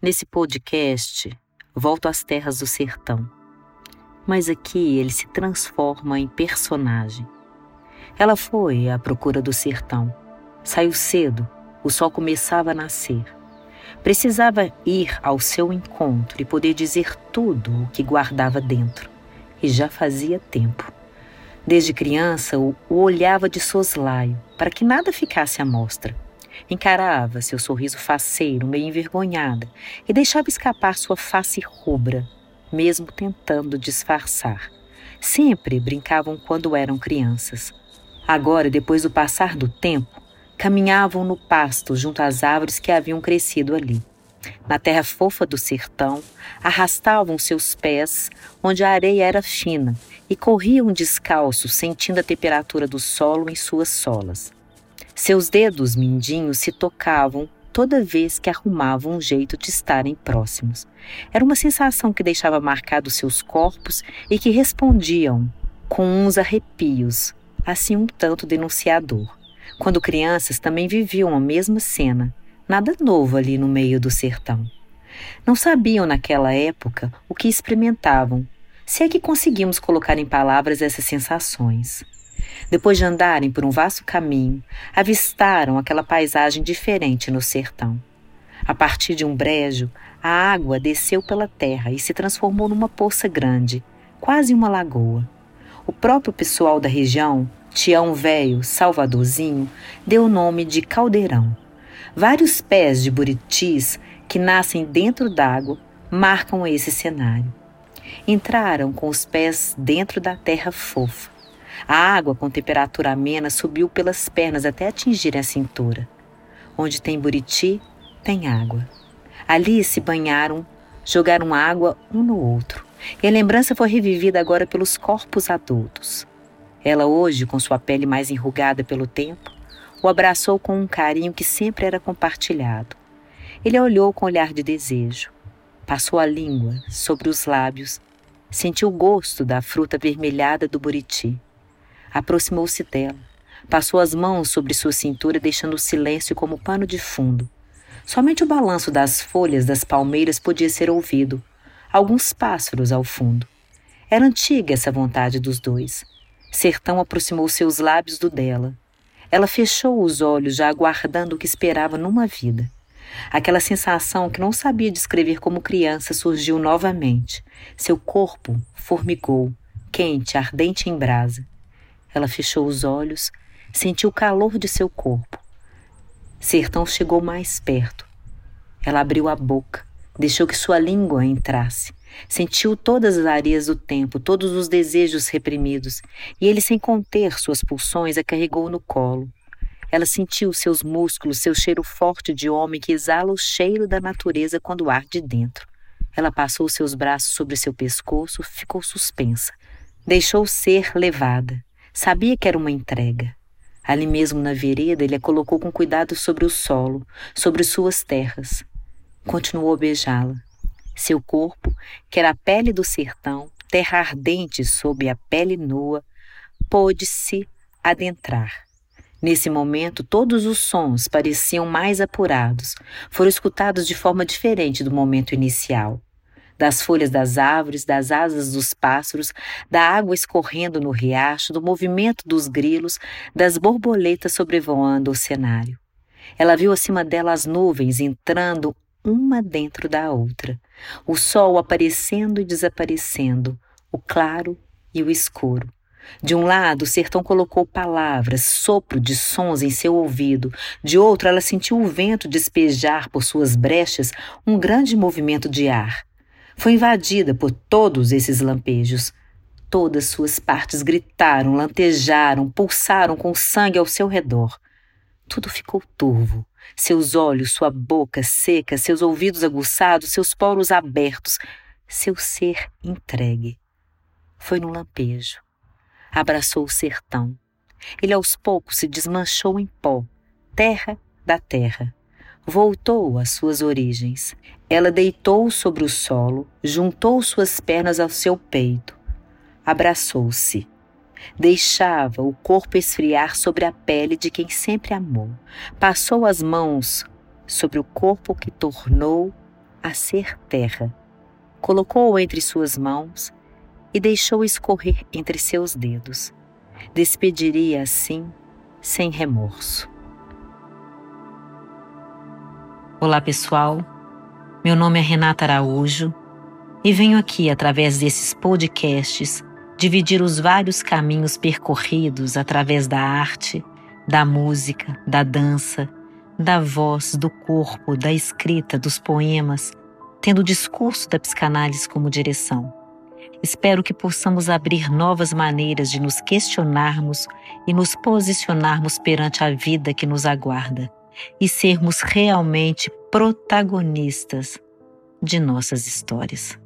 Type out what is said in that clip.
Nesse podcast, volto às terras do sertão. Mas aqui ele se transforma em personagem. Ela foi à procura do sertão. Saiu cedo, o sol começava a nascer. Precisava ir ao seu encontro e poder dizer tudo o que guardava dentro. E já fazia tempo. Desde criança, o olhava de soslaio, para que nada ficasse à mostra Encarava seu sorriso faceiro, meio envergonhada, e deixava escapar sua face rubra, mesmo tentando disfarçar. Sempre brincavam quando eram crianças. Agora, depois do passar do tempo, caminhavam no pasto junto às árvores que haviam crescido ali. Na terra fofa do sertão, arrastavam seus pés onde a areia era fina e corriam descalços, sentindo a temperatura do solo em suas solas. Seus dedos mindinhos se tocavam toda vez que arrumavam um jeito de estarem próximos. Era uma sensação que deixava marcados seus corpos e que respondiam com uns arrepios, assim um tanto denunciador. Quando crianças também viviam a mesma cena, nada novo ali no meio do sertão. Não sabiam naquela época o que experimentavam, se é que conseguimos colocar em palavras essas sensações. Depois de andarem por um vasto caminho, avistaram aquela paisagem diferente no sertão. A partir de um brejo, a água desceu pela terra e se transformou numa poça grande, quase uma lagoa. O próprio pessoal da região, Tião Velho, Salvadorzinho, deu o nome de Caldeirão. Vários pés de buritis que nascem dentro d'água marcam esse cenário. Entraram com os pés dentro da terra fofa a água com temperatura amena subiu pelas pernas até atingir a cintura. Onde tem buriti, tem água. Ali se banharam, jogaram água um no outro. E a lembrança foi revivida agora pelos corpos adultos. Ela hoje, com sua pele mais enrugada pelo tempo, o abraçou com um carinho que sempre era compartilhado. Ele a olhou com olhar de desejo. Passou a língua sobre os lábios, sentiu o gosto da fruta vermelhada do buriti. Aproximou-se dela. Passou as mãos sobre sua cintura, deixando o silêncio como pano de fundo. Somente o balanço das folhas das palmeiras podia ser ouvido. Alguns pássaros ao fundo. Era antiga essa vontade dos dois. Sertão aproximou seus lábios do dela. Ela fechou os olhos, já aguardando o que esperava numa vida. Aquela sensação que não sabia descrever como criança surgiu novamente. Seu corpo formigou, quente, ardente em brasa. Ela fechou os olhos, sentiu o calor de seu corpo. Sertão chegou mais perto. Ela abriu a boca, deixou que sua língua entrasse. Sentiu todas as areias do tempo, todos os desejos reprimidos, e ele, sem conter suas pulsões, a carregou no colo. Ela sentiu seus músculos, seu cheiro forte de homem que exala o cheiro da natureza quando arde dentro. Ela passou seus braços sobre seu pescoço, ficou suspensa. Deixou ser levada. Sabia que era uma entrega. Ali mesmo na vereda, ele a colocou com cuidado sobre o solo, sobre suas terras. Continuou a beijá-la. Seu corpo, que era a pele do sertão, terra ardente sob a pele nua, pôde-se adentrar. Nesse momento, todos os sons pareciam mais apurados, foram escutados de forma diferente do momento inicial das folhas das árvores, das asas dos pássaros, da água escorrendo no riacho, do movimento dos grilos, das borboletas sobrevoando o cenário. Ela viu acima dela as nuvens entrando uma dentro da outra, o sol aparecendo e desaparecendo, o claro e o escuro. De um lado, o sertão colocou palavras, sopro de sons em seu ouvido. De outro, ela sentiu o vento despejar por suas brechas um grande movimento de ar foi invadida por todos esses lampejos. Todas suas partes gritaram, lantejaram, pulsaram com sangue ao seu redor. Tudo ficou turvo. Seus olhos, sua boca seca, seus ouvidos aguçados, seus poros abertos, seu ser entregue. Foi num lampejo. Abraçou o sertão. Ele aos poucos se desmanchou em pó, terra da terra voltou às suas origens. Ela deitou sobre o solo, juntou suas pernas ao seu peito, abraçou-se. Deixava o corpo esfriar sobre a pele de quem sempre amou. Passou as mãos sobre o corpo que tornou a ser terra, colocou-o entre suas mãos e deixou escorrer entre seus dedos. Despediria assim, sem remorso. Olá, pessoal. Meu nome é Renata Araújo e venho aqui, através desses podcasts, dividir os vários caminhos percorridos através da arte, da música, da dança, da voz, do corpo, da escrita, dos poemas, tendo o discurso da psicanálise como direção. Espero que possamos abrir novas maneiras de nos questionarmos e nos posicionarmos perante a vida que nos aguarda e sermos realmente protagonistas de nossas histórias.